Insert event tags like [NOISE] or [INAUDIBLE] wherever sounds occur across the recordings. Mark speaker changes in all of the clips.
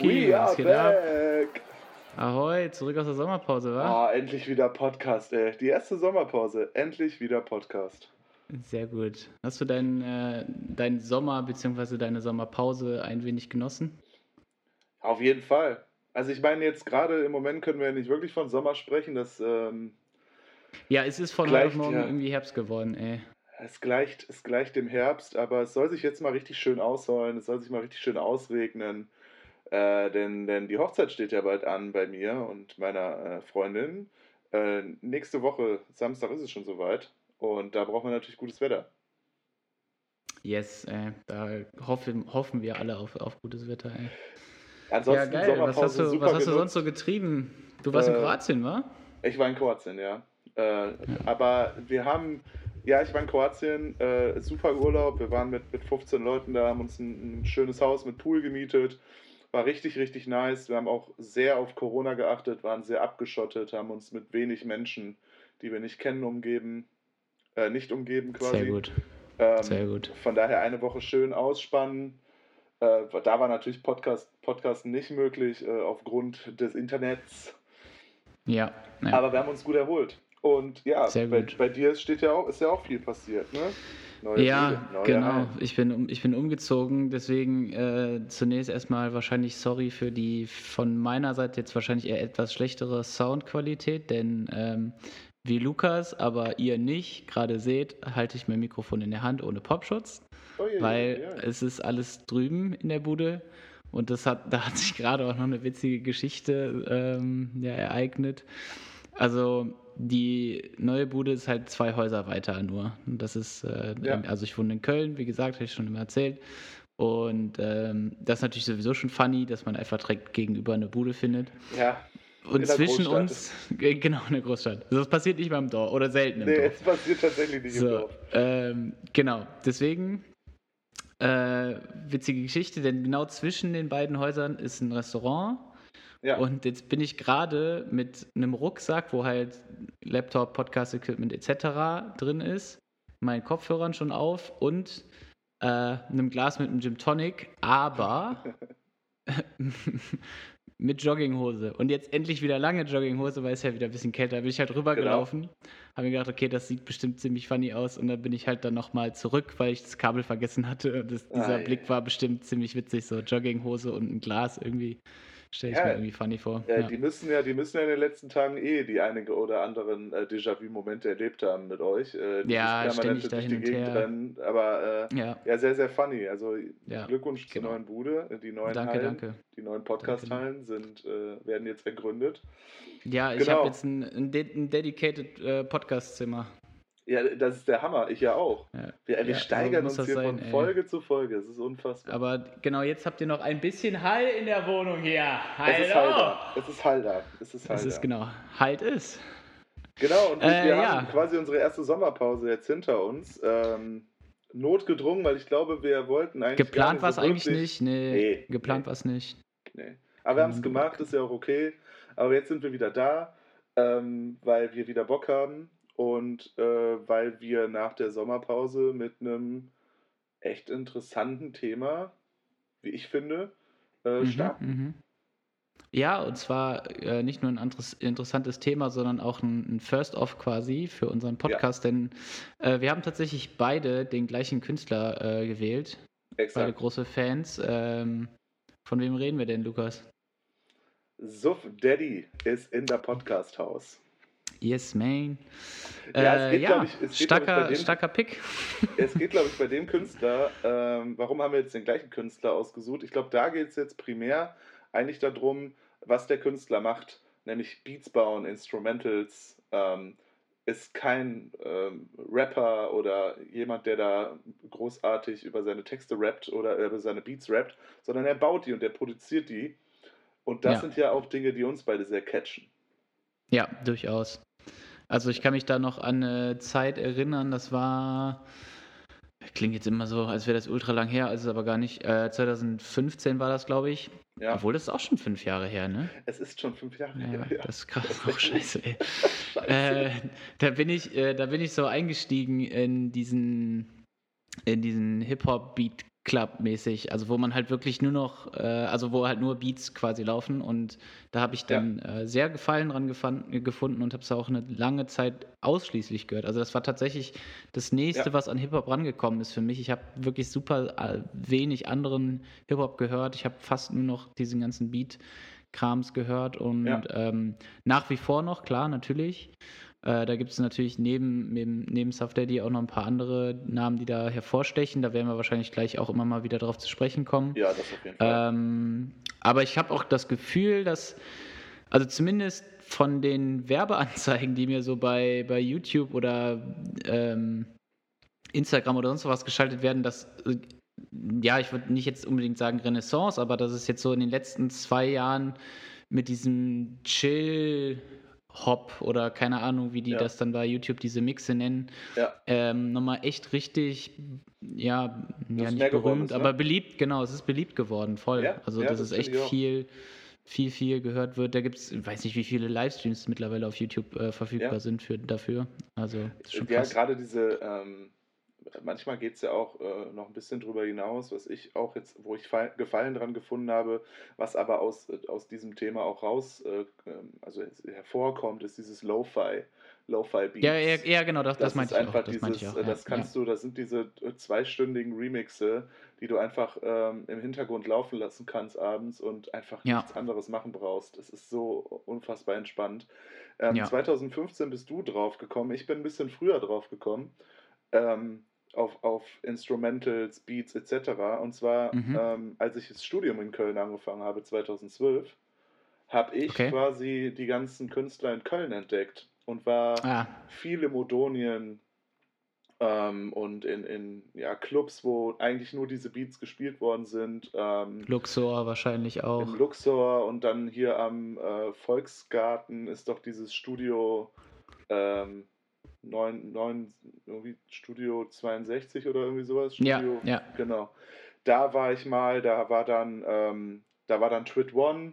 Speaker 1: Are
Speaker 2: was geht ab?
Speaker 1: back!
Speaker 2: Ahoi, zurück aus der Sommerpause, wa?
Speaker 1: Ah, endlich wieder Podcast, ey. Die erste Sommerpause. Endlich wieder Podcast.
Speaker 2: Sehr gut. Hast du deinen äh, deinen Sommer bzw. deine Sommerpause ein wenig genossen?
Speaker 1: Auf jeden Fall. Also ich meine jetzt gerade im Moment können wir ja nicht wirklich von Sommer sprechen. Das, ähm,
Speaker 2: Ja, es ist von heute morgen
Speaker 1: ja.
Speaker 2: irgendwie Herbst geworden, ey.
Speaker 1: es, gleicht, es gleicht dem Herbst, aber es soll sich jetzt mal richtig schön ausholen. Es soll sich mal richtig schön ausregnen. Äh, denn, denn die Hochzeit steht ja bald an bei mir und meiner äh, Freundin. Äh, nächste Woche, Samstag ist es schon soweit. Und da brauchen wir natürlich gutes Wetter.
Speaker 2: Yes, ey. Da hoffen, hoffen wir alle auf, auf gutes Wetter, ey.
Speaker 1: Ansonsten
Speaker 2: ja, geil. Was hast du, was hast du sonst so getrieben? Du warst in
Speaker 1: Äh,
Speaker 2: Kroatien, wa?
Speaker 1: Ich war in Kroatien, ja. Äh, Aber wir haben, ja, ich war in Kroatien, äh, super Urlaub. Wir waren mit, mit 15 Leuten da, haben uns ein, ein schönes Haus mit Pool gemietet. War richtig, richtig nice. Wir haben auch sehr auf Corona geachtet, waren sehr abgeschottet, haben uns mit wenig Menschen, die wir nicht kennen, umgeben. Äh, nicht umgeben quasi.
Speaker 2: Sehr gut.
Speaker 1: Ähm,
Speaker 2: Sehr gut.
Speaker 1: Von daher eine Woche schön ausspannen. Äh, da war natürlich Podcast, Podcast nicht möglich äh, aufgrund des Internets.
Speaker 2: Ja. ja.
Speaker 1: Aber wir haben uns gut erholt. Und ja,
Speaker 2: Sehr
Speaker 1: bei,
Speaker 2: gut.
Speaker 1: bei dir steht ja auch, ist ja auch viel passiert, ne? Neue
Speaker 2: Ja,
Speaker 1: Bude, neue
Speaker 2: genau. Ich bin, ich bin umgezogen, deswegen äh, zunächst erstmal wahrscheinlich sorry für die von meiner Seite jetzt wahrscheinlich eher etwas schlechtere Soundqualität, denn ähm, wie Lukas, aber ihr nicht gerade seht, halte ich mein Mikrofon in der Hand ohne Popschutz,
Speaker 1: Oh,
Speaker 2: weil
Speaker 1: je.
Speaker 2: es ist alles drüben in der Bude und das hat, [LAUGHS] da hat sich gerade auch noch eine witzige Geschichte ähm, ja, ereignet. Also die neue Bude ist halt zwei Häuser weiter nur. Das ist, äh,
Speaker 1: Ja.
Speaker 2: also ich wohne in Köln, wie gesagt, habe ich schon immer erzählt. Und ähm, das ist natürlich sowieso schon funny, dass man einfach direkt gegenüber eine Bude findet.
Speaker 1: Ja,
Speaker 2: Und zwischen
Speaker 1: Großstadt.
Speaker 2: uns, äh, genau, in der Großstadt. Also Das passiert nicht beim Dorf oder selten im
Speaker 1: nee,
Speaker 2: Dorf.
Speaker 1: es passiert tatsächlich nicht im
Speaker 2: So,
Speaker 1: Dorf.
Speaker 2: ähm, genau, deswegen äh, witzige Geschichte, denn genau zwischen den beiden Häusern ist ein Restaurant.
Speaker 1: Ja,
Speaker 2: Und jetzt bin ich gerade mit einem Rucksack, wo halt Laptop, Podcast-Equipment etc. drin ist, meinen Kopfhörern schon auf und äh, einem Glas mit einem Gin Tonic, aber [LAUGHS] mit Jogginghose. Und jetzt endlich wieder lange Jogginghose, weil es ja wieder ein bisschen kälter. Da bin ich halt rübergelaufen,
Speaker 1: Genau.
Speaker 2: habe mir gedacht, okay, das sieht bestimmt ziemlich funny aus. Und dann bin ich halt dann nochmal zurück, weil ich das Kabel vergessen hatte. Und das, dieser
Speaker 1: Ah.
Speaker 2: Blick war bestimmt ziemlich witzig, so Jogginghose und ein Glas irgendwie. Stelle ich
Speaker 1: Ja,
Speaker 2: mir irgendwie funny vor.
Speaker 1: äh,
Speaker 2: ja.
Speaker 1: die müssen ja, die müssen ja in den letzten Tagen eh die einige oder anderen äh, Déjà-vu-Momente erlebt haben mit euch. Äh, dieses
Speaker 2: Ja, ständig da hin
Speaker 1: die
Speaker 2: und her.
Speaker 1: rennen. Aber äh,
Speaker 2: ja,
Speaker 1: ja, sehr, sehr funny. Also Glückwunsch zur
Speaker 2: genau.
Speaker 1: neuen Bude. Die neuen
Speaker 2: danke,
Speaker 1: Hallen,
Speaker 2: danke.
Speaker 1: die neuen Podcast-Hallen sind, äh, werden jetzt ergründet.
Speaker 2: Ja, ich
Speaker 1: Genau.
Speaker 2: habe jetzt ein, ein, de ein dedicated äh, Podcast-Zimmer.
Speaker 1: Ja, das ist der Hammer. Ich ja auch.
Speaker 2: Ja.
Speaker 1: Wir, wir
Speaker 2: Ja,
Speaker 1: steigern uns hier
Speaker 2: sein,
Speaker 1: von
Speaker 2: ey.
Speaker 1: Folge zu Folge. Es ist unfassbar.
Speaker 2: Aber genau jetzt habt ihr noch ein bisschen Hall in der Wohnung hier.
Speaker 1: es ist Hall
Speaker 2: Hallo!
Speaker 1: da. Es ist Hall da. Es ist Hall
Speaker 2: Das ist genau. Halt ist.
Speaker 1: Genau, und
Speaker 2: Äh,
Speaker 1: wir
Speaker 2: ja.
Speaker 1: haben quasi unsere erste Sommerpause jetzt hinter uns. Ähm, notgedrungen, weil ich glaube, wir wollten eigentlich.
Speaker 2: Geplant war es
Speaker 1: so
Speaker 2: eigentlich nicht. Nee,
Speaker 1: Nee,
Speaker 2: geplant
Speaker 1: nee.
Speaker 2: war es nicht.
Speaker 1: Nee. Aber wir haben es
Speaker 2: Mhm.
Speaker 1: gemacht, ist ja auch okay. Aber jetzt sind wir wieder da, ähm, weil wir wieder Bock haben und äh, weil wir nach der Sommerpause mit einem echt interessanten Thema, wie ich finde, äh,
Speaker 2: Mhm,
Speaker 1: starten.
Speaker 2: mhm. Ja, und zwar äh, nicht nur ein anderes, interessantes Thema, sondern auch ein, ein First-Off quasi für unseren Podcast, denn äh, wir haben tatsächlich beide den gleichen Künstler äh, gewählt. Beide
Speaker 1: Exakt.
Speaker 2: große Fans. Ähm, von wem reden wir denn, Lukas?
Speaker 1: Suff Daddy ist in der Podcast-Haus.
Speaker 2: Yes, man.
Speaker 1: Ja, es
Speaker 2: Äh,
Speaker 1: geht,
Speaker 2: ja,
Speaker 1: glaub ich- geht,
Speaker 2: starker,
Speaker 1: bei dem-
Speaker 2: starker Pick. [LAUGHS]
Speaker 1: Es geht, glaube ich, bei [LAUGHS] dem Künstler, ähm, warum haben wir jetzt den gleichen Künstler ausgesucht? Ich glaube, da geht es jetzt primär eigentlich darum, was der Künstler macht, nämlich Beats bauen, Instrumentals, ähm, ist kein ähm, Rapper oder jemand, der da großartig über seine Texte rappt oder über seine Beats rappt, sondern er baut die und er produziert die. Und das
Speaker 2: Ja.
Speaker 1: sind ja auch Dinge, die uns beide sehr catchen.
Speaker 2: Ja, durchaus. Also ich kann mich da noch an eine Zeit erinnern, das war, klingt jetzt immer so, als wäre das ultra lang her, ist es aber gar nicht. Äh, 2015 war das, glaube ich.
Speaker 1: Ja,
Speaker 2: Obwohl, das ist auch schon fünf Jahre her, ne?
Speaker 1: es ist schon fünf Jahre
Speaker 2: Ja,
Speaker 1: her. Ja.
Speaker 2: das ist krass. Oh, scheiße, ey. [LAUGHS]
Speaker 1: Scheiße.
Speaker 2: Äh, da bin ich, äh, da bin ich so eingestiegen in diesen, in diesen Hip-Hop-Beat Club-mäßig, also wo man halt wirklich nur noch, äh, also wo halt nur Beats quasi laufen und da habe ich dann ja. äh, sehr Gefallen dran gefunden und habe es auch eine lange Zeit ausschließlich gehört. Also das war tatsächlich das nächste, ja. was an Hip-Hop rangekommen ist für mich. Ich habe wirklich super äh, wenig anderen Hip-Hop gehört. Ich habe fast nur noch diesen ganzen Beat-Krams gehört und ja. ähm, nach wie vor noch, klar, natürlich. Äh, da gibt es natürlich neben, neben, neben Soft Daddy auch noch ein paar andere Namen, die da hervorstechen. Da werden wir wahrscheinlich gleich auch immer mal wieder drauf zu sprechen kommen.
Speaker 1: Ja, das auf jeden Fall.
Speaker 2: Ähm, aber ich habe auch das Gefühl, dass, also zumindest von den Werbeanzeigen, die mir so bei, bei YouTube oder ähm, Instagram oder sonst was geschaltet werden, dass, äh, ja, ich würde nicht jetzt unbedingt sagen Renaissance, aber dass es jetzt so in den letzten zwei Jahren mit diesem Chill- Hop oder keine Ahnung, wie die ja. das dann bei YouTube diese Mixe nennen. Ja. Ähm, nochmal echt richtig, ja, ja nicht berühmt, ist, ne? aber beliebt, genau, es ist beliebt geworden, voll. Ja, also ja, das, das ist echt viel, viel, viel gehört wird. Da gibt es, ich weiß nicht, wie viele Livestreams mittlerweile auf YouTube äh, verfügbar sind für, dafür. Also,
Speaker 1: das ist schon. Ja, gerade diese, ähm, manchmal geht es ja auch äh, noch ein bisschen drüber hinaus, was ich auch jetzt, wo ich Gefallen dran gefunden habe, was aber aus, äh, aus diesem Thema auch raus, äh, ähm, also hervorkommt, ist dieses Lo-Fi. Lo-Fi-Beats.
Speaker 2: Ja, ja, ja, genau, das, das, das meinte ich auch.
Speaker 1: Das, dieses, ich auch, ja, das kannst ja. du, das sind diese äh, zweistündigen Remixe, die du einfach ähm, im Hintergrund laufen lassen kannst abends und einfach nichts anderes machen brauchst. Das ist so unfassbar entspannt. Ähm, 2015 bist du drauf gekommen, ich bin ein bisschen früher drauf gekommen. Ähm, auf, auf Instrumentals, Beats etc. Und zwar, mhm. ähm, als ich das Studium in Köln angefangen habe, 2012, habe ich okay. quasi die ganzen Künstler in Köln entdeckt und war ah. viel im Odonien ähm, und in, in ja, Clubs, wo eigentlich nur diese Beats gespielt worden sind. Ähm,
Speaker 2: Luxor wahrscheinlich auch.
Speaker 1: Im Luxor und dann hier am äh, Volksgarten ist doch dieses Studio. Ähm, 9, 9, irgendwie Studio 62 oder irgendwie sowas.
Speaker 2: Studio, ja, ja.
Speaker 1: Genau. Da war ich mal, da war dann, ähm, da war dann Twit One.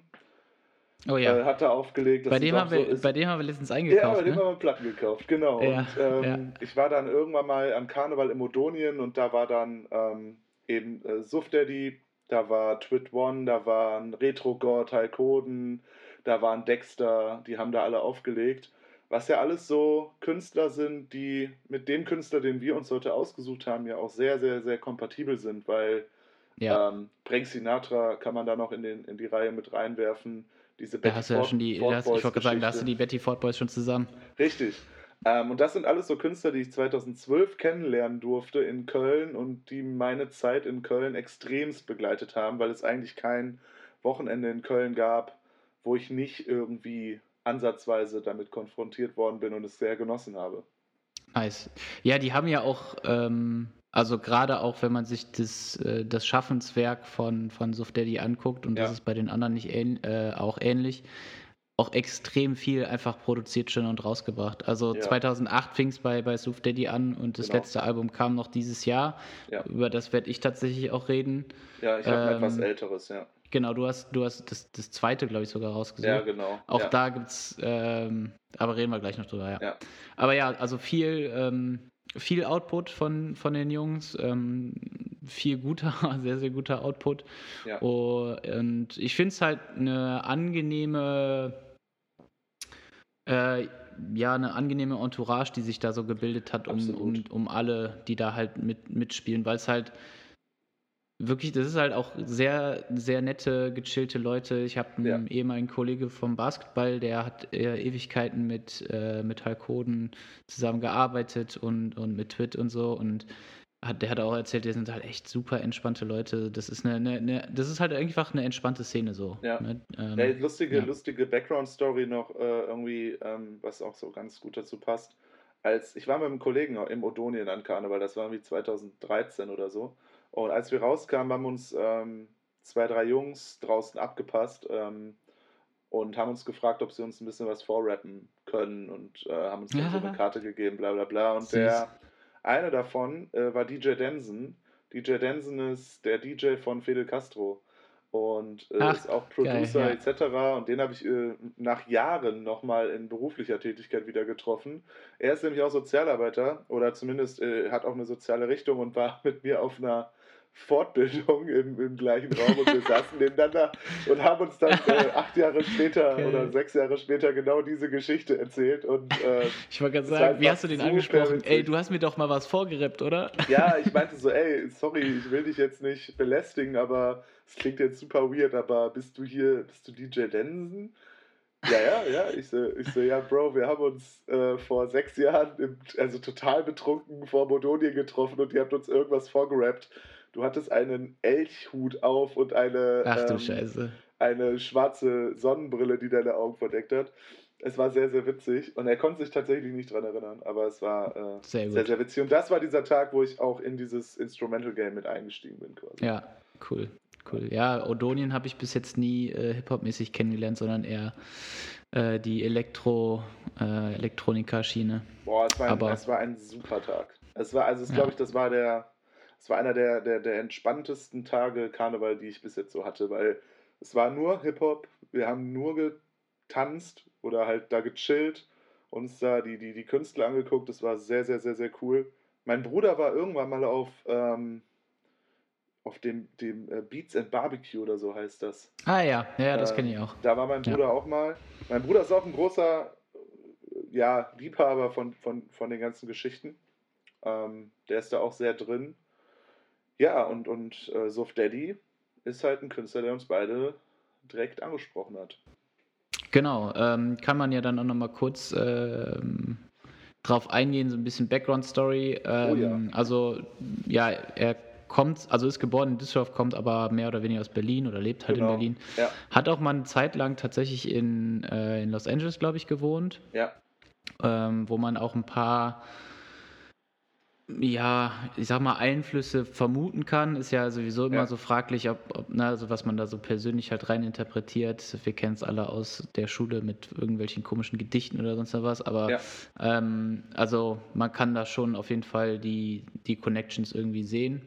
Speaker 2: Oh ja.
Speaker 1: Äh, hat er aufgelegt.
Speaker 2: Bei dem, haben wir, so bei dem haben wir letztens eingekauft. Ja,
Speaker 1: bei dem
Speaker 2: ne?
Speaker 1: haben wir Platten gekauft, genau. Ja, und ähm, ja. ich war dann irgendwann mal am Karneval in Modonien und da war dann ähm, eben äh, Suff Daddy, da war Twit One, da waren Retro Gore, Talkoden, da waren Dexter, die haben da alle aufgelegt was ja alles so Künstler sind, die mit dem Künstler, den wir uns heute ausgesucht haben, ja auch sehr, sehr, sehr kompatibel sind, weil ja. ähm, Frank Sinatra kann man da noch in, den, in die Reihe mit reinwerfen. Diese
Speaker 2: Betty da hast du ja schon die, hast, ich wollte sagen, da hast du die Betty Ford Boys schon zusammen.
Speaker 1: Richtig. Ähm, und das sind alles so Künstler, die ich 2012 kennenlernen durfte in Köln und die meine Zeit in Köln extremst begleitet haben, weil es eigentlich kein Wochenende in Köln gab, wo ich nicht irgendwie ansatzweise damit konfrontiert worden bin und es sehr genossen habe.
Speaker 2: Nice. Ja, die haben ja auch, ähm, also gerade auch, wenn man sich das, äh, das Schaffenswerk von, von Suf Daddy anguckt, und ja. das ist bei den anderen nicht ähn, äh, auch ähnlich, auch extrem viel einfach produziert schon und rausgebracht. Also ja. 2008 fing es bei, bei Suf Daddy an und das genau. letzte Album kam noch dieses Jahr. Ja. Über das werde ich tatsächlich auch reden.
Speaker 1: Ja, ich habe ähm, etwas älteres, ja.
Speaker 2: Genau, du hast, du hast das, das zweite, glaube ich, sogar rausgesucht.
Speaker 1: Ja, genau.
Speaker 2: Auch
Speaker 1: ja.
Speaker 2: da gibt es, ähm, aber reden wir gleich noch drüber, ja. ja. Aber ja, also viel, ähm, viel Output von, von den Jungs, ähm, viel guter, [LAUGHS] sehr, sehr guter Output. Ja. Und ich finde es halt eine angenehme, äh, ja, eine angenehme Entourage, die sich da so gebildet hat, um, um, um alle, die da halt mit, mitspielen, weil es halt wirklich, das ist halt auch sehr, sehr nette, gechillte Leute. Ich habe einen ja. ehemaligen Kollege vom Basketball, der hat äh, Ewigkeiten mit, äh, mit Halkoden zusammengearbeitet und, und mit Twit und so und hat, der hat auch erzählt, die sind halt echt super entspannte Leute. Das ist eine, eine, eine das ist halt einfach eine entspannte Szene so.
Speaker 1: Ja.
Speaker 2: Ne?
Speaker 1: Ähm, ja lustige, lustige Background-Story noch äh, irgendwie, ähm, was auch so ganz gut dazu passt. Als ich war mit einem Kollegen im Odonien an Karneval, das war wie 2013 oder so. Und als wir rauskamen, haben uns ähm, zwei, drei Jungs draußen abgepasst ähm, und haben uns gefragt, ob sie uns ein bisschen was vorrappen können und äh, haben uns dann so [LAUGHS] eine Karte gegeben, bla bla bla. Und Süß. der eine davon äh, war DJ Denson. DJ Denson ist der DJ von Fidel Castro und äh, Ach, ist auch Producer geil, ja. etc. Und den habe ich äh, nach Jahren nochmal in beruflicher Tätigkeit wieder getroffen. Er ist nämlich auch Sozialarbeiter oder zumindest äh, hat auch eine soziale Richtung und war [LAUGHS] mit mir auf einer Fortbildung im, im gleichen Raum und wir saßen nebeneinander und haben uns dann äh, [LAUGHS] acht Jahre später okay. oder sechs Jahre später genau diese Geschichte erzählt. Und, äh,
Speaker 2: ich wollte gerade sagen, wie hast du den angesprochen? Ey, du hast mir doch mal was vorgereppt, oder?
Speaker 1: Ja, ich [LAUGHS] meinte so, ey, sorry, ich will dich jetzt nicht belästigen, aber es klingt jetzt super weird, aber bist du hier, bist du DJ Densen? Ja, ja, ja. Ich so, ich so, ja, Bro, wir haben uns äh, vor sechs Jahren, im, also total betrunken vor Bodonien getroffen und ihr habt uns irgendwas vorgerappt. Du hattest einen Elchhut auf und eine,
Speaker 2: Ach, du ähm, Scheiße.
Speaker 1: eine schwarze Sonnenbrille, die deine Augen verdeckt hat. Es war sehr, sehr witzig und er konnte sich tatsächlich nicht dran erinnern, aber es war äh, sehr, sehr, sehr, witzig. Und das war dieser Tag, wo ich auch in dieses Instrumental Game mit eingestiegen bin, quasi.
Speaker 2: Ja, cool cool. Ja, Odonien habe ich bis jetzt nie äh, Hip-Hop-mäßig kennengelernt, sondern eher äh, die Elektro, äh, Elektronika-Schiene.
Speaker 1: Boah, es war, ein, Aber, es war ein super Tag. Es war, also, ja. glaube ich, das war der, es war einer der, der, der entspanntesten Tage Karneval, die ich bis jetzt so hatte, weil es war nur Hip-Hop, wir haben nur getanzt oder halt da gechillt, uns da die, die, die Künstler angeguckt, das war sehr, sehr, sehr, sehr cool. Mein Bruder war irgendwann mal auf, ähm, auf dem, dem äh, Beats and Barbecue oder so heißt das.
Speaker 2: Ah ja, ja, das kenne ich auch.
Speaker 1: Da war mein Bruder ja. auch mal. Mein Bruder ist auch ein großer ja, Liebhaber von, von, von den ganzen Geschichten. Ähm, der ist da auch sehr drin. Ja, und, und äh, Sof Daddy ist halt ein Künstler, der uns beide direkt angesprochen hat.
Speaker 2: Genau, ähm, kann man ja dann auch nochmal kurz ähm, drauf eingehen, so ein bisschen Background-Story. Ähm, oh ja. Also, ja, er kommt, also ist geboren in Düsseldorf, kommt aber mehr oder weniger aus Berlin oder lebt halt genau. in Berlin. Ja. Hat auch mal eine Zeit lang tatsächlich in, äh, in Los Angeles, glaube ich, gewohnt.
Speaker 1: Ja.
Speaker 2: Ähm, wo man auch ein paar, ja, ich sag mal, Einflüsse vermuten kann. Ist ja sowieso immer ja. so fraglich, ob, ob na, also was man da so persönlich halt rein interpretiert. Wir kennen es alle aus der Schule mit irgendwelchen komischen Gedichten oder sonst was. Aber ja. ähm, also man kann da schon auf jeden Fall die, die Connections irgendwie sehen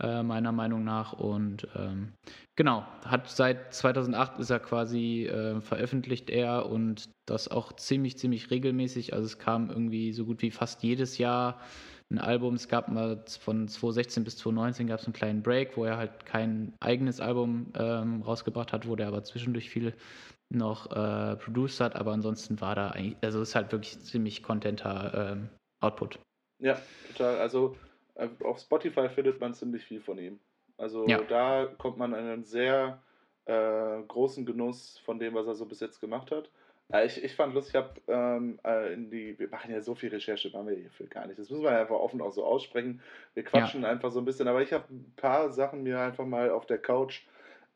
Speaker 2: äh, meiner Meinung nach. Und ähm, genau, hat seit 2008 ist er quasi äh, veröffentlicht er und das auch ziemlich, ziemlich regelmäßig. Also es kam irgendwie so gut wie fast jedes Jahr ein Album. Es gab mal von 2016 bis 2019 gab es einen kleinen Break, wo er halt kein eigenes Album ähm, rausgebracht hat, wo der aber zwischendurch viel noch äh, produced hat, aber ansonsten war da eigentlich, also ist halt wirklich ziemlich contenter ähm, Output.
Speaker 1: Ja, total. Also äh, auf Spotify findet man ziemlich viel von ihm. Also ja. da kommt man einen sehr äh, großen Genuss von dem, was er so bis jetzt gemacht hat. Äh, ich, ich fand lustig, ich habe ähm, äh, in die, wir machen ja so viel Recherche, machen wir hierfür gar nicht. Das müssen wir einfach offen auch so aussprechen. Wir quatschen ja. einfach so ein bisschen, aber ich habe ein paar Sachen mir einfach mal auf der Couch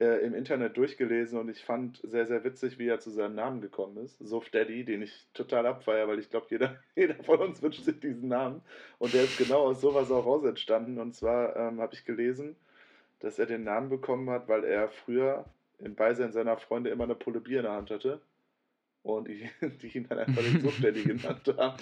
Speaker 1: äh, im Internet durchgelesen und ich fand sehr, sehr witzig, wie er zu seinem Namen gekommen ist. Sof Daddy, den ich total abfeiere, weil ich glaube, jeder, [LAUGHS] jeder von uns wünscht sich diesen Namen. Und der ist genau aus sowas auch raus entstanden. Und zwar ähm, habe ich gelesen, dass er den Namen bekommen hat, weil er früher im Beisein seiner Freunde immer eine Pulle Bier in der Hand hatte. Und die, [LAUGHS] die ihn dann einfach [LAUGHS] den Daddy genannt haben.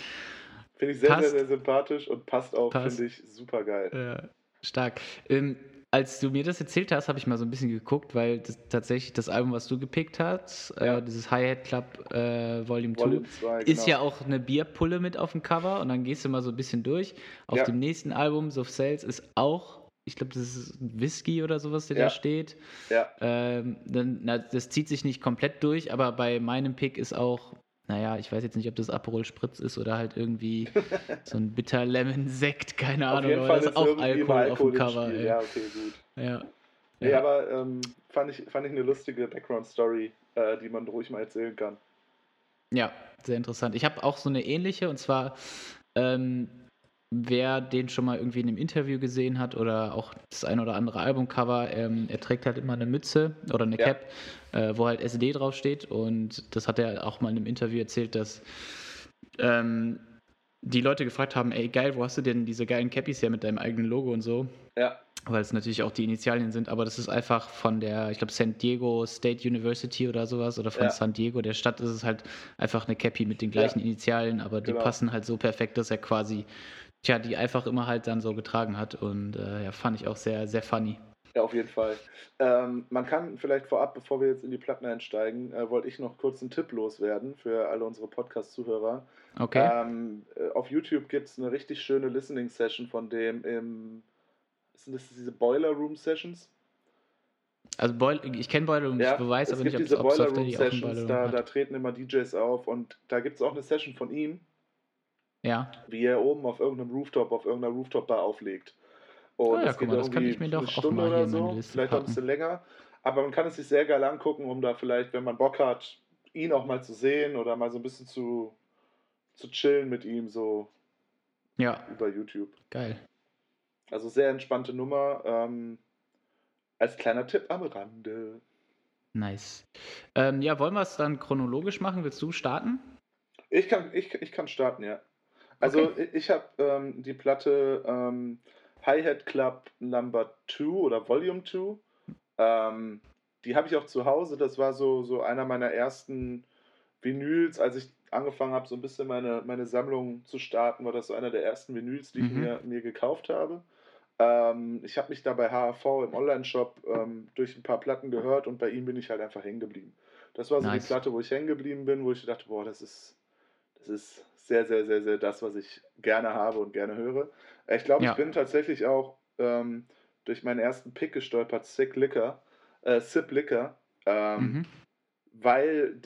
Speaker 1: Finde ich sehr, passt. sehr, sehr sympathisch und passt auch, finde ich, super geil.
Speaker 2: Ja, stark. Ähm, als du mir das erzählt hast, habe ich mal so ein bisschen geguckt, weil das, tatsächlich das Album, was du gepickt hast, äh, ja. äh, dieses Hi-Hat Club äh, Volume 2, ist genau. ja auch eine Bierpulle mit auf dem Cover und dann gehst du mal so ein bisschen durch. Auf ja. dem nächsten Album, So Sales, ist auch, ich glaube, das ist Whisky oder sowas, der ja. da steht.
Speaker 1: Ja.
Speaker 2: Ähm, dann, na, das zieht sich nicht komplett durch, aber bei meinem Pick ist auch naja, ich weiß jetzt nicht, ob das Aperol Spritz ist oder halt irgendwie so ein Bitter Lemon Sekt, keine Ahnung, aber das ist auch Alkohol, auf dem Cover.
Speaker 1: Ja, okay, gut.
Speaker 2: Ja.
Speaker 1: Nee, ja. aber ähm, fand, ich, fand ich eine lustige Background-Story, äh, die man ruhig mal erzählen kann.
Speaker 2: Ja, sehr interessant. Ich habe auch so eine ähnliche und zwar ähm, wer den schon mal irgendwie in einem Interview gesehen hat oder auch das ein oder andere Albumcover, ähm, er trägt halt immer eine Mütze oder eine Cap, ja. äh, wo halt SD draufsteht. Und das hat er auch mal in einem Interview erzählt, dass ähm, die Leute gefragt haben, ey geil, wo hast du denn diese geilen Cappies her mit deinem eigenen Logo und so?
Speaker 1: Ja.
Speaker 2: Weil es natürlich auch die Initialien sind, aber das ist einfach von der, ich glaube, San Diego State University oder sowas oder von ja. San Diego, der Stadt, ist es halt einfach eine Cappy mit den gleichen ja. Initialien, aber die genau. passen halt so perfekt, dass er quasi tja, die einfach immer halt dann so getragen hat. Und äh, ja, fand ich auch sehr, sehr funny.
Speaker 1: Ja, auf jeden Fall. Ähm, man kann vielleicht vorab, bevor wir jetzt in die Platten einsteigen, äh, wollte ich noch kurz einen Tipp loswerden für alle unsere
Speaker 2: Podcast-Zuhörer. Okay.
Speaker 1: Ähm, äh, auf YouTube gibt es eine richtig schöne Listening-Session von dem im sind das diese Boiler Room Sessions?
Speaker 2: Also Boil ich kenne Boiler Room,
Speaker 1: Ja,
Speaker 2: ich weiß
Speaker 1: es
Speaker 2: aber nicht, ob
Speaker 1: diese
Speaker 2: es
Speaker 1: Boiler Room Sessions,
Speaker 2: Boiler Room
Speaker 1: da, da treten immer DJs auf und da gibt es auch eine Session von ihm,
Speaker 2: Ja.
Speaker 1: wie er oben auf irgendeinem Rooftop, auf irgendeiner Rooftop-Bar auflegt. Und
Speaker 2: Ah ja,
Speaker 1: das geht
Speaker 2: mal, das kann ich mir
Speaker 1: eine
Speaker 2: doch auch
Speaker 1: Stunde oder so, vielleicht auch ein bisschen länger. Aber man kann es sich sehr geil angucken, um da vielleicht, wenn man Bock hat, ihn auch mal zu sehen oder mal so ein bisschen zu, zu chillen mit ihm, so
Speaker 2: Ja,
Speaker 1: über YouTube.
Speaker 2: geil.
Speaker 1: Also sehr entspannte Nummer. Ähm, als kleiner Tipp am Rande.
Speaker 2: Nice. Ähm, ja, wollen wir es dann chronologisch machen? Willst du starten?
Speaker 1: Ich kann, ich, ich kann starten, ja. Also
Speaker 2: Okay.
Speaker 1: ich, ich habe ähm, die Platte ähm, Hi-Hat Club Number 2 oder Volume 2. Ähm, die habe ich auch zu Hause. Das war so, so einer meiner ersten Vinyls, als ich angefangen habe, so ein bisschen meine, meine Sammlung zu starten, war das so einer der ersten Vinyls, die ich
Speaker 2: Mhm.
Speaker 1: mir, mir gekauft habe. Ähm, ich habe mich da bei HAV im Online-Shop ähm, durch ein paar Platten gehört und bei ihm bin ich halt einfach hängen geblieben. Das war so
Speaker 2: Nice.
Speaker 1: die Platte, wo ich hängen geblieben bin, wo ich dachte, boah, das ist, ist sehr, sehr, sehr, sehr das, was ich gerne habe und gerne höre. Ich glaube,
Speaker 2: Ja.
Speaker 1: ich bin tatsächlich auch ähm, durch meinen ersten Pick gestolpert, Sick Liquor, äh, Sip Liquor, ähm,
Speaker 2: Mhm.
Speaker 1: weil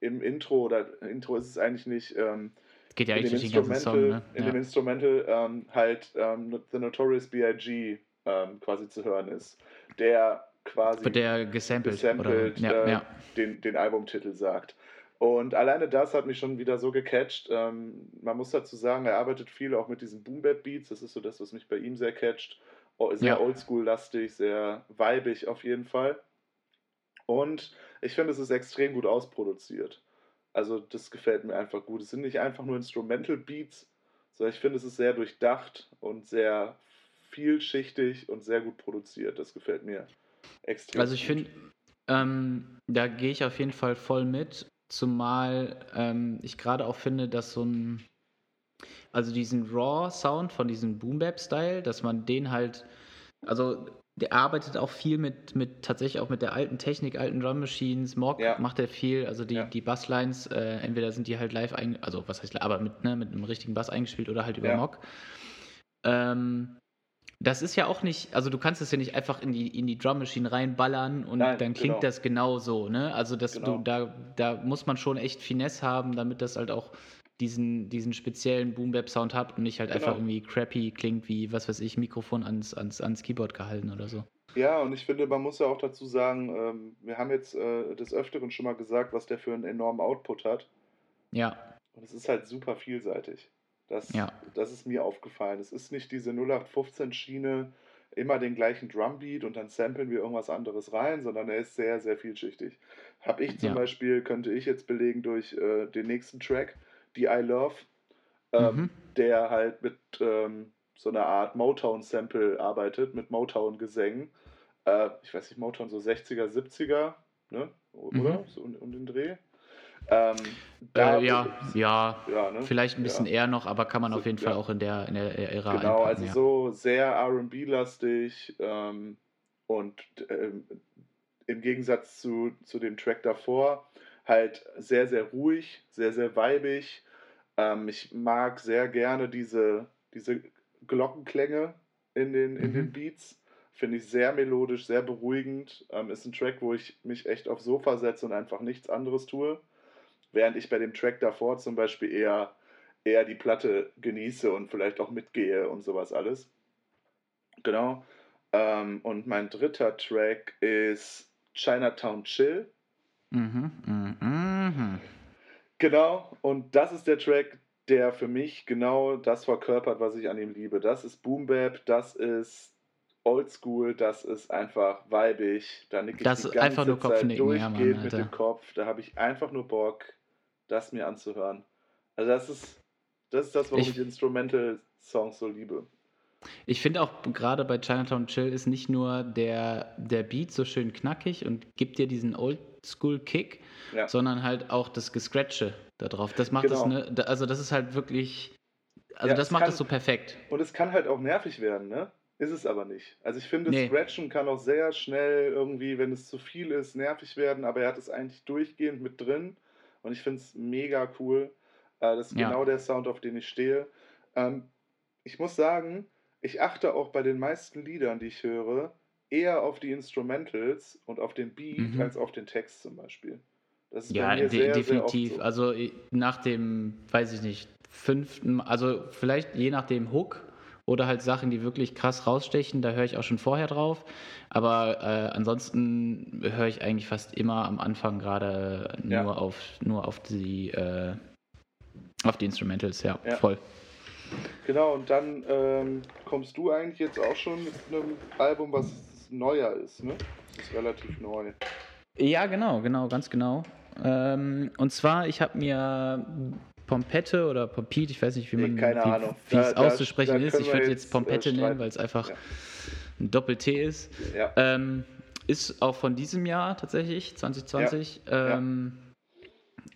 Speaker 1: im Intro oder Intro ist es eigentlich nicht, ähm,
Speaker 2: Geht ja
Speaker 1: in
Speaker 2: eigentlich
Speaker 1: dem Instrumental,
Speaker 2: Song, ne?
Speaker 1: in dem Instrumental ähm, halt ähm, The Notorious B.I.G. Ähm, quasi zu hören ist, der quasi
Speaker 2: Wird der gesampelt,
Speaker 1: gesampelt
Speaker 2: oder? Ja,
Speaker 1: äh,
Speaker 2: ja.
Speaker 1: Den, den Albumtitel sagt. Und alleine das hat mich schon wieder so gecatcht. Ähm, man muss dazu sagen, er arbeitet viel auch mit diesen Boom-Bap-Beats. Das ist so das, was mich bei ihm sehr catcht. Sehr
Speaker 2: Ja.
Speaker 1: oldschool-lastig, sehr weibig auf jeden Fall. Und ich finde, es ist extrem gut ausproduziert. Also das gefällt mir einfach gut. Es sind nicht einfach nur Instrumental Beats, sondern ich finde, es ist sehr durchdacht und sehr vielschichtig und sehr gut produziert. Das gefällt mir extrem.
Speaker 2: Also ich finde, ähm, da gehe ich auf jeden Fall voll mit, zumal ähm, ich gerade auch finde, dass so ein, also diesen Raw-Sound von diesem Boom-Bap-Style, dass man den halt, also der arbeitet auch viel mit, mit tatsächlich auch mit der alten Technik, alten Drum Machines, Mock
Speaker 1: Ja.
Speaker 2: macht er viel, also die,
Speaker 1: Ja.
Speaker 2: die Basslines, äh, entweder sind die halt live ein, also was heißt, aber mit, ne, mit einem richtigen Bass eingespielt oder halt über
Speaker 1: Ja.
Speaker 2: Mock. Ähm, das ist ja auch nicht, also du kannst es ja nicht einfach in die, in die Drum Machine reinballern und
Speaker 1: Nein,
Speaker 2: dann klingt
Speaker 1: genau.
Speaker 2: das genau so, ne? Also das,
Speaker 1: Genau.
Speaker 2: du, da, da muss man schon echt Finesse haben, damit das halt auch diesen, diesen speziellen Boom-Bap-Sound hat und nicht halt einfach
Speaker 1: Genau.
Speaker 2: irgendwie crappy klingt wie, was weiß ich, Mikrofon ans, ans, ans Keyboard gehalten oder so.
Speaker 1: Ja, und ich finde, man muss ja auch dazu sagen, ähm, wir haben jetzt äh, des Öfteren schon mal gesagt, was der für einen enormen Output hat.
Speaker 2: Ja,
Speaker 1: Und es ist halt super vielseitig. Das,
Speaker 2: Ja.
Speaker 1: das ist mir aufgefallen. Es ist nicht diese 0815-Schiene, immer den gleichen Drumbeat und dann samplen wir irgendwas anderes rein, sondern er ist sehr, sehr vielschichtig. Habe ich zum
Speaker 2: Ja.
Speaker 1: Beispiel, könnte ich jetzt belegen durch äh, den nächsten Track, die I Love, ähm,
Speaker 2: Mhm.
Speaker 1: der halt mit ähm, so einer Art Motown-Sample arbeitet, mit Motown-Gesängen. Äh, ich weiß nicht, Motown so 60er, 70er, ne? oder?
Speaker 2: Mhm.
Speaker 1: So um, um den Dreh. Ähm,
Speaker 2: Äh, ja, ja,
Speaker 1: ja, ne?
Speaker 2: vielleicht ein bisschen
Speaker 1: Ja.
Speaker 2: eher noch, aber kann man
Speaker 1: So,
Speaker 2: auf jeden Fall
Speaker 1: ja.
Speaker 2: auch in der, in der Ära
Speaker 1: Genau,
Speaker 2: einpacken,
Speaker 1: also so sehr RB-lastig ähm, und ähm, im Gegensatz zu, zu dem Track davor halt sehr, sehr ruhig, sehr, sehr weibig. Ähm, ich mag sehr gerne diese, diese Glockenklänge in den, in den
Speaker 2: Mhm.
Speaker 1: Beats. Finde ich sehr melodisch, sehr beruhigend. Ähm, ist ein Track, wo ich mich echt aufs Sofa setze und einfach nichts anderes tue. Während ich bei dem Track davor zum Beispiel eher, eher die Platte genieße und vielleicht auch mitgehe und sowas alles. Genau. Ähm, und mein dritter Track ist Chinatown Chill.
Speaker 2: Mhm, mhm, mhm.
Speaker 1: Genau, und das ist der Track, der für mich genau das verkörpert, was ich an ihm liebe. Das ist Boom Bap, das ist Oldschool, das ist einfach weibig. Da nick ich
Speaker 2: Das
Speaker 1: die
Speaker 2: ist
Speaker 1: ganze
Speaker 2: einfach nur
Speaker 1: Zeit
Speaker 2: Kopfnicken, ja,
Speaker 1: durchgehend
Speaker 2: Mann,
Speaker 1: mit dem Kopf. Da habe ich einfach nur Bock, das mir anzuhören. Also das ist das, ist das warum ich,
Speaker 2: Ich-
Speaker 1: Instrumental-Songs so liebe.
Speaker 2: Ich finde auch gerade bei Chinatown Chill ist nicht nur der, der Beat so schön knackig und gibt dir diesen Oldschool-Kick,
Speaker 1: Ja.
Speaker 2: sondern halt auch das Gescratche da drauf. Das macht das,
Speaker 1: Genau.
Speaker 2: ne? da- Also das ist halt wirklich, also
Speaker 1: Ja,
Speaker 2: das
Speaker 1: es
Speaker 2: macht
Speaker 1: kann-
Speaker 2: das so perfekt.
Speaker 1: Und es kann halt auch nervig werden, ne? Ist es aber nicht. Also ich finde,
Speaker 2: Nee.
Speaker 1: Scratchen kann auch sehr schnell irgendwie, wenn es zu viel ist, nervig werden, aber er hat es eigentlich durchgehend mit drin und ich finde es mega cool. Äh, das ist
Speaker 2: Ja.
Speaker 1: genau der Sound, auf den ich stehe. Ähm, ich muss sagen, ich achte auch bei den meisten Liedern, die ich höre, eher auf die Instrumentals und auf den Beat
Speaker 2: Mhm.
Speaker 1: als auf den Text zum Beispiel. Das ist bei
Speaker 2: Ja,
Speaker 1: mir
Speaker 2: de
Speaker 1: sehr, sehr
Speaker 2: definitiv.
Speaker 1: oft so.
Speaker 2: Also nach dem, weiß ich nicht, fünften, also vielleicht je nach dem Hook oder halt Sachen, die wirklich krass rausstechen, da höre ich auch schon vorher drauf. Aber äh, ansonsten höre ich eigentlich fast immer am Anfang gerade nur
Speaker 1: Ja.
Speaker 2: auf nur auf die äh, auf die Instrumentals, ja,
Speaker 1: Ja.
Speaker 2: voll.
Speaker 1: Genau, und dann ähm, kommst du eigentlich jetzt auch schon mit einem Album, was neuer ist, ne? Das ist relativ neu.
Speaker 2: Ja, genau, genau, ganz genau. Ähm, und zwar, ich habe mir Pompette oder Pompit, ich weiß nicht, wie
Speaker 1: Nee,
Speaker 2: man
Speaker 1: keine
Speaker 2: wie,
Speaker 1: Ahnung.
Speaker 2: wie es
Speaker 1: Da-
Speaker 2: auszusprechen
Speaker 1: da
Speaker 2: ist. Ich würde
Speaker 1: jetzt,
Speaker 2: Pompette
Speaker 1: äh,
Speaker 2: nennen,
Speaker 1: streiten.
Speaker 2: weil es einfach
Speaker 1: Ja.
Speaker 2: ein Doppel-T ist.
Speaker 1: Ja.
Speaker 2: Ähm, ist auch von diesem Jahr tatsächlich, 2020.
Speaker 1: Ja.
Speaker 2: Ähm,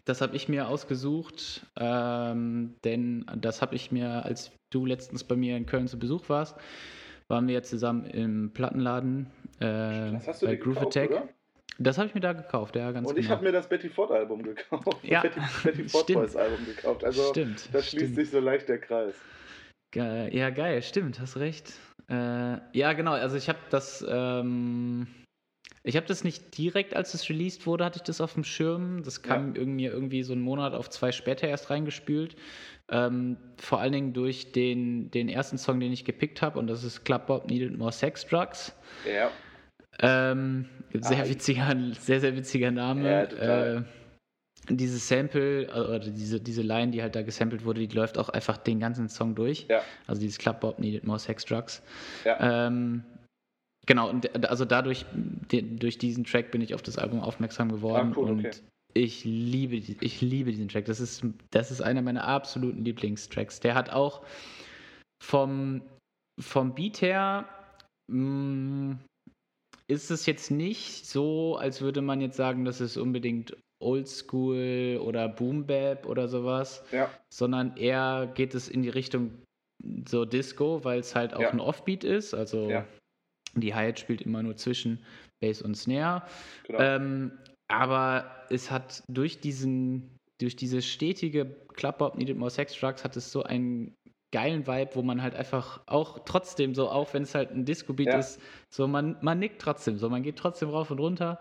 Speaker 2: Das habe ich mir ausgesucht, ähm, denn das habe ich mir, als du letztens bei mir in Köln zu Besuch warst, waren wir zusammen im Plattenladen äh, bei Groove
Speaker 1: gekauft,
Speaker 2: Attack.
Speaker 1: oder?
Speaker 2: Das habe ich mir da gekauft, ja, ganz
Speaker 1: Und
Speaker 2: genau.
Speaker 1: ich habe mir das Betty Ford Album gekauft.
Speaker 2: Ja, [LAUGHS]
Speaker 1: Betty, Betty Ford. Boys Album gekauft. Also
Speaker 2: stimmt.
Speaker 1: da schließt
Speaker 2: stimmt.
Speaker 1: sich so leicht der Kreis.
Speaker 2: Ge ja, geil, stimmt, hast recht. Äh, ja, genau, also ich habe das, ähm, ich habe das nicht direkt, als es released wurde, hatte ich das auf dem Schirm. Das kam irgendwie, irgendwie so einen Monat auf zwei später erst reingespült. Ähm, vor allen Dingen durch den, den ersten Song, den ich gepickt habe, und das ist Club Bob Needed More Sex Drugs.
Speaker 1: Ja.
Speaker 2: Ähm, sehr
Speaker 1: Ah,
Speaker 2: witziger, sehr, sehr witziger Name.
Speaker 1: Ja.
Speaker 2: Äh, dieses Sample, äh, oder diese, diese Line, die halt da gesampelt wurde, die läuft auch einfach den ganzen Song durch.
Speaker 1: Ja.
Speaker 2: Also dieses Club Bob Needed More Sex Drugs.
Speaker 1: Ja.
Speaker 2: Ähm, genau, und d- also dadurch, durch diesen Track bin ich auf das Album aufmerksam geworden.
Speaker 1: Ah, cool,
Speaker 2: und
Speaker 1: okay.
Speaker 2: ich liebe, ich liebe diesen Track. Das ist, das ist einer meiner absoluten Lieblingstracks. Der hat auch vom, vom Beat her mh, ist es jetzt nicht so, als würde man jetzt sagen, das ist unbedingt Oldschool oder Boom Bap oder sowas,
Speaker 1: Ja.
Speaker 2: sondern eher geht es in die Richtung so Disco, weil es halt auch
Speaker 1: Ja.
Speaker 2: ein Offbeat ist. Also
Speaker 1: Ja.
Speaker 2: die Hi-Hat spielt immer nur zwischen Bass und Snare.
Speaker 1: Genau.
Speaker 2: Ähm, aber es hat durch diesen, durch diese stetige Club Bob Needed More Sex Drugs hat es so einen geilen Vibe, wo man halt einfach auch trotzdem so, auch wenn es halt ein Disco-Beat
Speaker 1: Ja.
Speaker 2: ist, so man, man nickt trotzdem, so man geht trotzdem rauf und runter.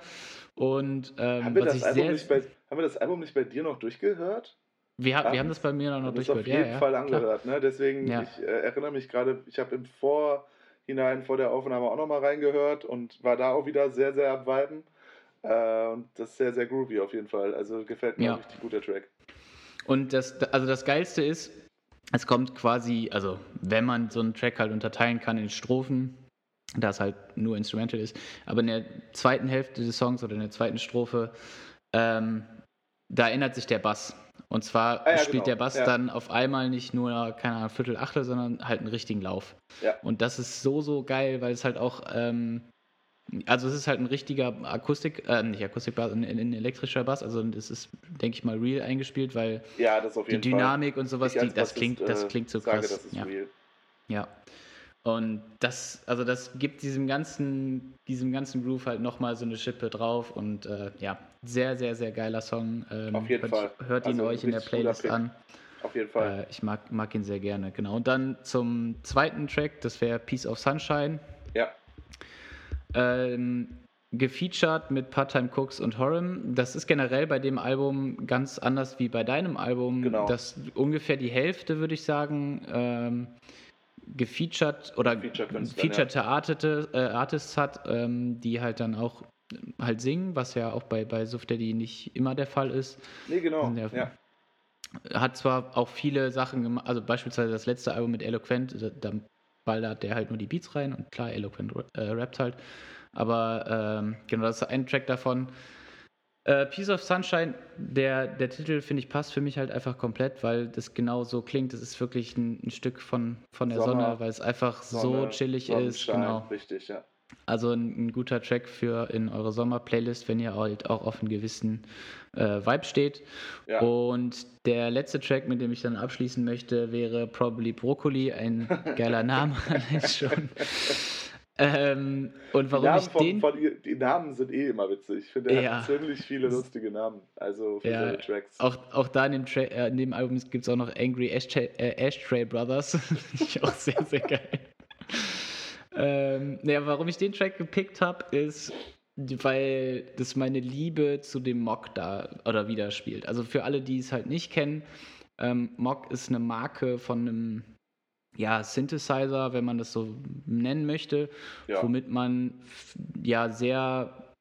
Speaker 2: Und ähm,
Speaker 1: haben, wir
Speaker 2: was
Speaker 1: das
Speaker 2: ich
Speaker 1: Album
Speaker 2: sehr,
Speaker 1: nicht bei, haben wir das Album nicht bei dir noch durchgehört?
Speaker 2: wir, ha- wir haben das bei mir noch
Speaker 1: Ich habe das
Speaker 2: durchgehört.
Speaker 1: auf jeden
Speaker 2: ja, ja,
Speaker 1: Fall
Speaker 2: klar.
Speaker 1: angehört. Ne? Deswegen,
Speaker 2: Ja.
Speaker 1: ich äh, erinnere mich gerade, ich habe im Vorhinein vor der Aufnahme auch nochmal reingehört und war da auch wieder sehr, sehr am Viben. Äh, und das ist sehr, sehr groovy auf jeden Fall. Also gefällt mir richtig guter Track.
Speaker 2: Und das, also das Geilste ist, es kommt quasi, also wenn man so einen Track halt unterteilen kann in Strophen, da es halt nur Instrumental ist, aber in der zweiten Hälfte des Songs oder in der zweiten Strophe, ähm, da ändert sich der Bass. Und zwar
Speaker 1: Ah ja,
Speaker 2: spielt
Speaker 1: genau,
Speaker 2: der Bass
Speaker 1: ja.
Speaker 2: dann auf einmal nicht nur, keine Ahnung, Viertel, Achtel, sondern halt einen richtigen Lauf.
Speaker 1: Ja.
Speaker 2: Und das ist so, so geil, weil es halt auch, ähm, also es ist halt ein richtiger Akustik, äh, nicht Akustikbass, ein, ein elektrischer Bass, also es ist, denke ich mal, real eingespielt, weil
Speaker 1: Ja,
Speaker 2: die
Speaker 1: jeden Fall.
Speaker 2: Dynamik und sowas, die, das, klingt, das
Speaker 1: äh,
Speaker 2: klingt so
Speaker 1: sage,
Speaker 2: krass.
Speaker 1: das ist
Speaker 2: ja.
Speaker 1: real.
Speaker 2: ja. Und das, also das gibt diesem ganzen, diesem ganzen Groove halt nochmal so eine Schippe drauf und äh, ja, sehr, sehr, sehr geiler Song. Ähm,
Speaker 1: Auf jeden
Speaker 2: hört,
Speaker 1: Fall.
Speaker 2: Hört ihn
Speaker 1: Also
Speaker 2: euch in der Playlist an.
Speaker 1: Auf jeden Fall.
Speaker 2: Äh, ich mag, mag ihn sehr gerne, genau. Und dann zum zweiten Track, das wäre Piece of Sunshine.
Speaker 1: Ja.
Speaker 2: Ähm, gefeatured mit Part-Time Cooks und Horim. Das ist generell bei dem Album ganz anders wie bei deinem Album.
Speaker 1: Genau.
Speaker 2: Das ungefähr die Hälfte, würde ich sagen, ähm, gefeatured oder featured Artete, äh, Artists hat, ähm, die halt dann auch ähm, halt singen, was ja auch bei, bei Suf Daddy nicht immer der Fall ist.
Speaker 1: Nee, genau.
Speaker 2: Ja.
Speaker 1: Ja.
Speaker 2: Hat zwar auch viele Sachen gemacht, also beispielsweise das letzte Album mit Eloquent, da, da ballert der halt nur die Beats rein und klar, Eloquent äh, rappt halt. Aber ähm, genau, das ist ein Track davon. Äh, Piece of Sunshine, der, der Titel, finde ich, passt für mich halt einfach komplett, weil das genau so klingt. Es ist wirklich ein, ein Stück von, von der
Speaker 1: Sommer,
Speaker 2: Sonne, weil es einfach so
Speaker 1: Sonne,
Speaker 2: chillig ist. Genau.
Speaker 1: Richtig, ja.
Speaker 2: Also ein, ein guter Track für in eure Sommer-Playlist, wenn ihr halt auch auf einen gewissen äh, Vibe steht.
Speaker 1: Ja.
Speaker 2: Und der letzte Track, mit dem ich dann abschließen möchte, wäre Probably Broccoli, ein geiler [LAUGHS] Name schon. Ähm, und
Speaker 1: Die
Speaker 2: warum
Speaker 1: Namen,
Speaker 2: ich
Speaker 1: von,
Speaker 2: den.
Speaker 1: von, ihr- die Namen sind eh immer witzig. Ich finde, er
Speaker 2: Ja.
Speaker 1: hat ziemlich viele lustige Namen. Also für
Speaker 2: Ja,
Speaker 1: seine Tracks.
Speaker 2: Auch, auch da in dem, Tra äh, in dem Album gibt es auch noch Angry Ashtray, äh, Ashtray Brothers. [LAUGHS] Finde ich auch sehr, sehr geil. Ähm, naja, warum ich den Track gepickt habe, ist, weil das meine Liebe zu dem Mock da oder widerspielt. Also für alle, die es halt nicht kennen, ähm, Mock ist eine Marke von einem ja, Synthesizer, wenn man das so nennen möchte, ja. womit man ja sehr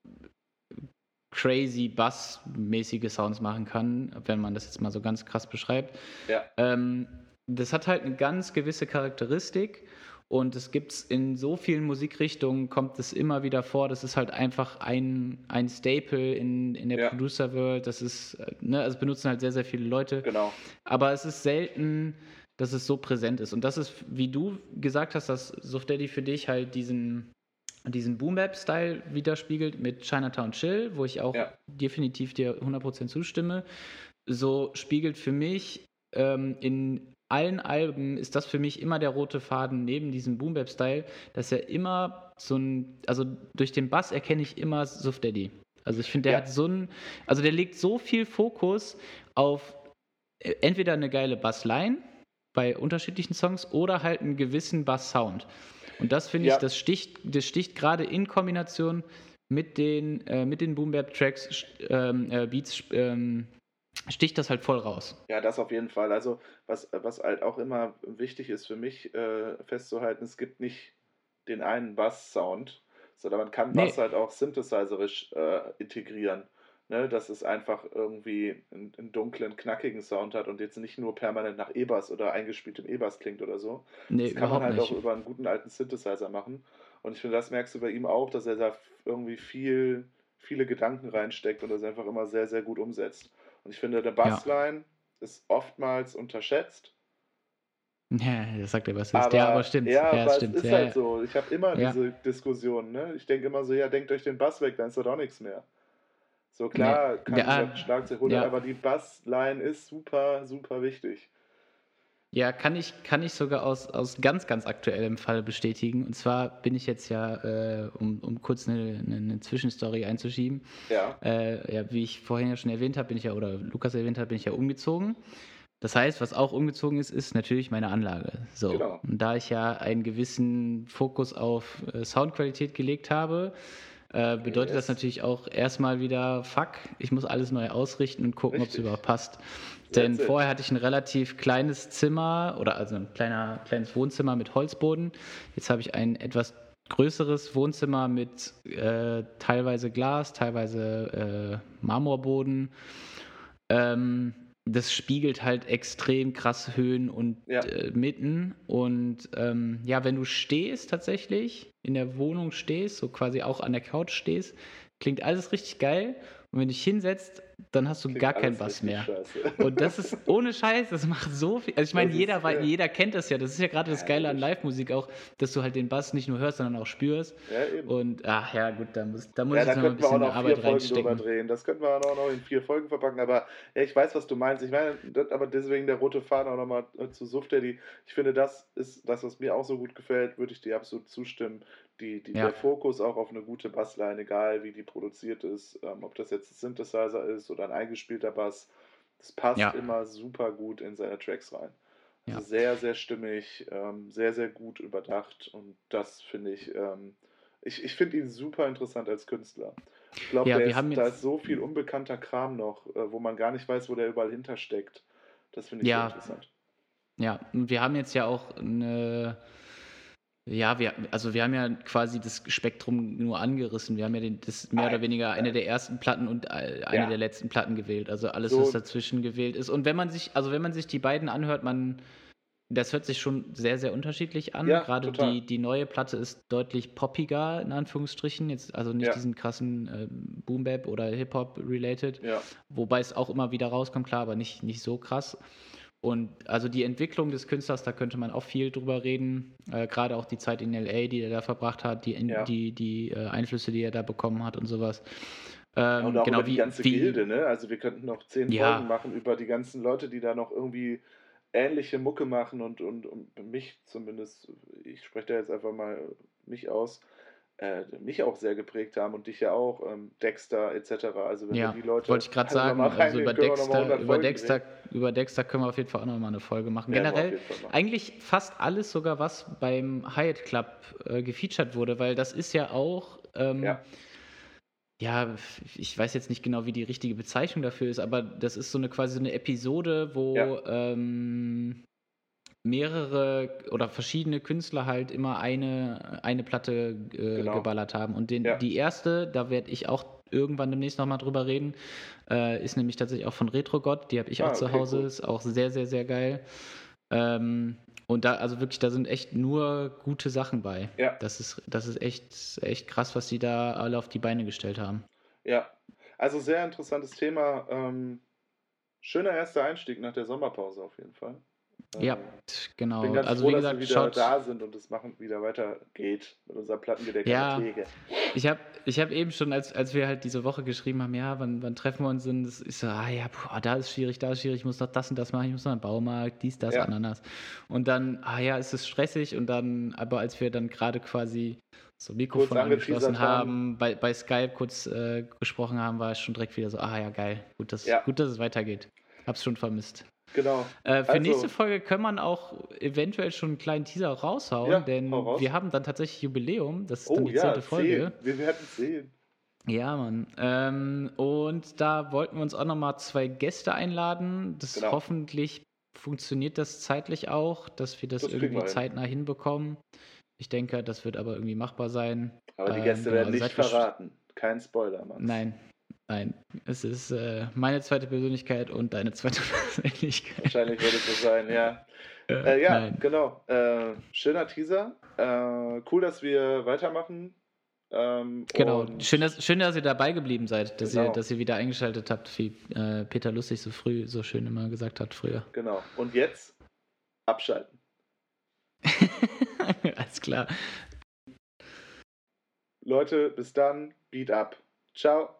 Speaker 2: crazy Bass-mäßige Sounds machen kann, wenn man das jetzt mal so ganz krass beschreibt. Ja. Ähm, das hat halt eine ganz gewisse Charakteristik und es gibt es in so vielen Musikrichtungen, kommt es immer wieder vor. Das ist halt einfach ein, ein Staple in, in der ja. Producer-World. Das ist, ne, also benutzen halt sehr, sehr viele Leute.
Speaker 1: Genau.
Speaker 2: Aber es ist selten, dass es so präsent ist. Und das ist, wie du gesagt hast, dass Soft Daddy für dich halt diesen, diesen Boom-Bap-Style widerspiegelt mit Chinatown Chill, wo ich auch ja. definitiv dir 100% zustimme. So spiegelt für mich ähm, in allen Alben ist das für mich immer der rote Faden neben diesem Boom Bap Style, dass er immer so ein, also durch den Bass erkenne ich immer Suf Daddy. Also ich finde, der ja. hat so ein, also der legt so viel Fokus auf äh, entweder eine geile Bassline bei unterschiedlichen Songs oder halt einen gewissen Bass-Sound. Und das finde ja. ich, das sticht, das sticht gerade in Kombination mit den, äh, mit den Boom Bap Tracks, ähm, äh, Beats, ähm, sticht das halt voll raus.
Speaker 1: Ja, das auf jeden Fall. Also, was, was halt auch immer wichtig ist für mich äh, festzuhalten, es gibt nicht den einen Bass-Sound, sondern man kann Bass nee. halt auch synthesizerisch äh, integrieren. Ne, dass es einfach irgendwie einen, einen, dunklen, knackigen Sound hat und jetzt nicht nur permanent nach E-Bass oder eingespieltem E-Bass klingt oder so. Nee, das kann man halt nicht. auch über einen guten alten Synthesizer machen. Und ich finde, das merkst du bei ihm auch, dass er da irgendwie viel, viele Gedanken reinsteckt und das einfach immer sehr, sehr gut umsetzt. Und ich finde, der Bassline ja. ist oftmals unterschätzt.
Speaker 2: Ja, das sagt er was. Aber, ja, aber stimmt.
Speaker 1: Ja,
Speaker 2: ja
Speaker 1: aber
Speaker 2: stimmt.
Speaker 1: es ist ja, halt so. Ich habe immer diese Diskussion. Ne? Ich denke immer so, ja, denkt euch den Bass weg, dann ist doch auch nichts mehr. So klar, nee. kann ja, ich Schlagzeug holen, aber die Bassline ist super, super wichtig.
Speaker 2: Ja, kann ich, kann ich sogar aus, aus ganz, ganz aktuellem Fall bestätigen. Und zwar bin ich jetzt ja, äh, um, um kurz eine, eine, eine, Zwischenstory einzuschieben.
Speaker 1: Ja.
Speaker 2: Äh, ja, wie ich vorhin ja schon erwähnt habe, bin ich ja, oder Lukas erwähnt hat, bin ich ja umgezogen. Das heißt, was auch umgezogen ist, ist natürlich meine Anlage. So. Genau. Und da ich ja einen gewissen Fokus auf äh, Soundqualität gelegt habe, äh, bedeutet yes. das natürlich auch erstmal wieder, fuck, ich muss alles neu ausrichten und gucken, ob es überhaupt passt. Denn vorher hatte ich ein relativ kleines Zimmer oder also ein kleiner, kleines Wohnzimmer mit Holzboden. Jetzt habe ich ein etwas größeres Wohnzimmer mit äh, teilweise Glas, teilweise äh, Marmorboden. Ähm, das spiegelt halt extrem krasse Höhen und ja. äh, Mitten. Und ähm, ja, wenn du stehst tatsächlich, in der Wohnung stehst, so quasi auch an der Couch stehst, klingt alles richtig geil. Und wenn du dich hinsetzt, dann hast du Klingt gar keinen Bass mehr. Scheiße. Und das ist ohne Scheiß, das macht so viel. Also ich meine, jeder, ist, jeder kennt das ja. Das ist ja gerade das Geile an Live-Musik auch, dass du halt den Bass nicht nur hörst, sondern auch spürst. Ja, eben. Und ach ja, gut, da muss, da muss
Speaker 1: ja,
Speaker 2: ich noch ein bisschen Arbeit reinstecken.
Speaker 1: Drehen. Das könnten wir auch noch in vier Folgen verpacken. Aber ja, ich weiß, was du meinst. Ich meine, aber deswegen der rote Faden auch nochmal zu Suft Daddy. Ich finde, das ist das, was mir auch so gut gefällt, würde ich dir absolut zustimmen die, die, ja. der Fokus auch auf eine gute Bassline, egal wie die produziert ist, ähm, ob das jetzt ein Synthesizer ist oder ein eingespielter Bass, das passt ja. immer super gut in seine Tracks rein. Also ja. sehr, sehr stimmig, ähm, sehr, sehr gut überdacht und das finde ich, ähm, ich, ich finde ihn super interessant als Künstler. Ich glaube, ja, da ist so viel unbekannter Kram noch, äh, wo man gar nicht weiß, wo der überall hintersteckt. Das finde ich ja. sehr interessant.
Speaker 2: Ja, und wir haben jetzt ja auch eine ja, wir, also wir haben ja quasi das Spektrum nur angerissen. Wir haben ja den, das mehr oder weniger eine der ersten Platten und eine ja. der letzten Platten gewählt. Also alles, so. was dazwischen gewählt ist. Und wenn man sich, also wenn man sich die beiden anhört, man, das hört sich schon sehr, sehr unterschiedlich an. Ja, Gerade die, die neue Platte ist deutlich poppiger, in Anführungsstrichen. Jetzt also nicht ja. diesen krassen äh, Boom-Bap oder Hip-Hop-related. Wobei es auch immer wieder rauskommt, klar, aber nicht, nicht so krass. Und also die Entwicklung des Künstlers, da könnte man auch viel drüber reden. Äh, Gerade auch die Zeit in LA, die er da verbracht hat, die, ja. die, die äh, Einflüsse, die er da bekommen hat und sowas.
Speaker 1: Ähm, und auch genau, über die wie, ganze wie, Gilde, ne? Also wir könnten noch zehn ja. Folgen machen über die ganzen Leute, die da noch irgendwie ähnliche Mucke machen und, und, und mich zumindest, ich spreche da jetzt einfach mal mich aus, äh, mich auch sehr geprägt haben und dich ja auch, ähm, Dexter etc. Also wenn
Speaker 2: Ja,
Speaker 1: die Leute
Speaker 2: wollte ich gerade sagen. Also über Dexter, über Dexter, über Dexter können wir auf jeden Fall auch nochmal eine Folge machen. Generell eigentlich fast alles sogar, was beim Hyatt Club äh, gefeatured wurde, weil das ist ja auch ähm, ja. ja. ich weiß jetzt nicht genau, wie die richtige Bezeichnung dafür ist, aber das ist so eine quasi so eine Episode, wo ja. ähm, mehrere oder verschiedene Künstler halt immer eine, eine Platte äh, genau. geballert haben. Und den, ja. die erste, da werde ich auch irgendwann demnächst nochmal drüber reden, äh, ist nämlich tatsächlich auch von Retrogott. Die habe ich ah, auch zu okay, Hause, cool. ist auch sehr, sehr, sehr geil. Ähm, und da, also wirklich, da sind echt nur gute Sachen bei. Ja. Das ist, das ist echt, echt krass, was die da alle auf die Beine gestellt haben.
Speaker 1: Ja, also sehr interessantes Thema. Ähm, schöner erster Einstieg nach der Sommerpause auf jeden Fall.
Speaker 2: Ja, ähm, genau.
Speaker 1: Ich bin ganz also, froh, wie gesagt, dass wir wieder da sind und es machen wieder weitergeht mit unserer Plattengedeck
Speaker 2: ja, Ich habe ich hab eben schon, als, als wir halt diese Woche geschrieben haben, ja, wann, wann treffen wir uns, und das ist so, ah ja, boah, da ist schwierig, da ist schwierig, ich muss noch das und das machen, ich muss noch einen Baumarkt, dies, das, ja. Ananas. Und dann, ah ja, es ist stressig und dann, aber als wir dann gerade quasi so Mikrofon angeschlossen haben, bei, bei Skype kurz äh, gesprochen haben, war es schon direkt wieder so, ah ja, geil, gut, dass, ja. gut, dass es weitergeht. Hab's schon vermisst.
Speaker 1: Genau.
Speaker 2: Äh, für also, nächste Folge können man auch eventuell schon einen kleinen Teaser raushauen, ja, denn raus. wir haben dann tatsächlich Jubiläum. Das ist oh, dann die ja, zehnte Folge.
Speaker 1: Wir werden sehen.
Speaker 2: Ja, Mann. Ähm, und da wollten wir uns auch nochmal zwei Gäste einladen. Das genau. hoffentlich funktioniert das zeitlich auch, dass wir das, das irgendwie zeitnah hinbekommen. Ich denke, das wird aber irgendwie machbar sein.
Speaker 1: Aber die Gäste ähm, werden genau, nicht verraten. Kein Spoiler, Mann.
Speaker 2: Nein, Nein, es ist äh, meine zweite Persönlichkeit und deine zweite [LAUGHS] Persönlichkeit.
Speaker 1: Wahrscheinlich wird es so sein, ja. Äh, ja, nein. genau. Äh, schöner Teaser. Äh, cool, dass wir weitermachen. Ähm,
Speaker 2: genau, schön dass, schön, dass ihr dabei geblieben seid, dass, genau. ihr, dass ihr wieder eingeschaltet habt, wie äh, Peter Lustig so früh, so schön immer gesagt hat früher.
Speaker 1: Genau. Und jetzt abschalten. [LAUGHS]
Speaker 2: Alles klar.
Speaker 1: Leute, bis dann. Beat up. Ciao.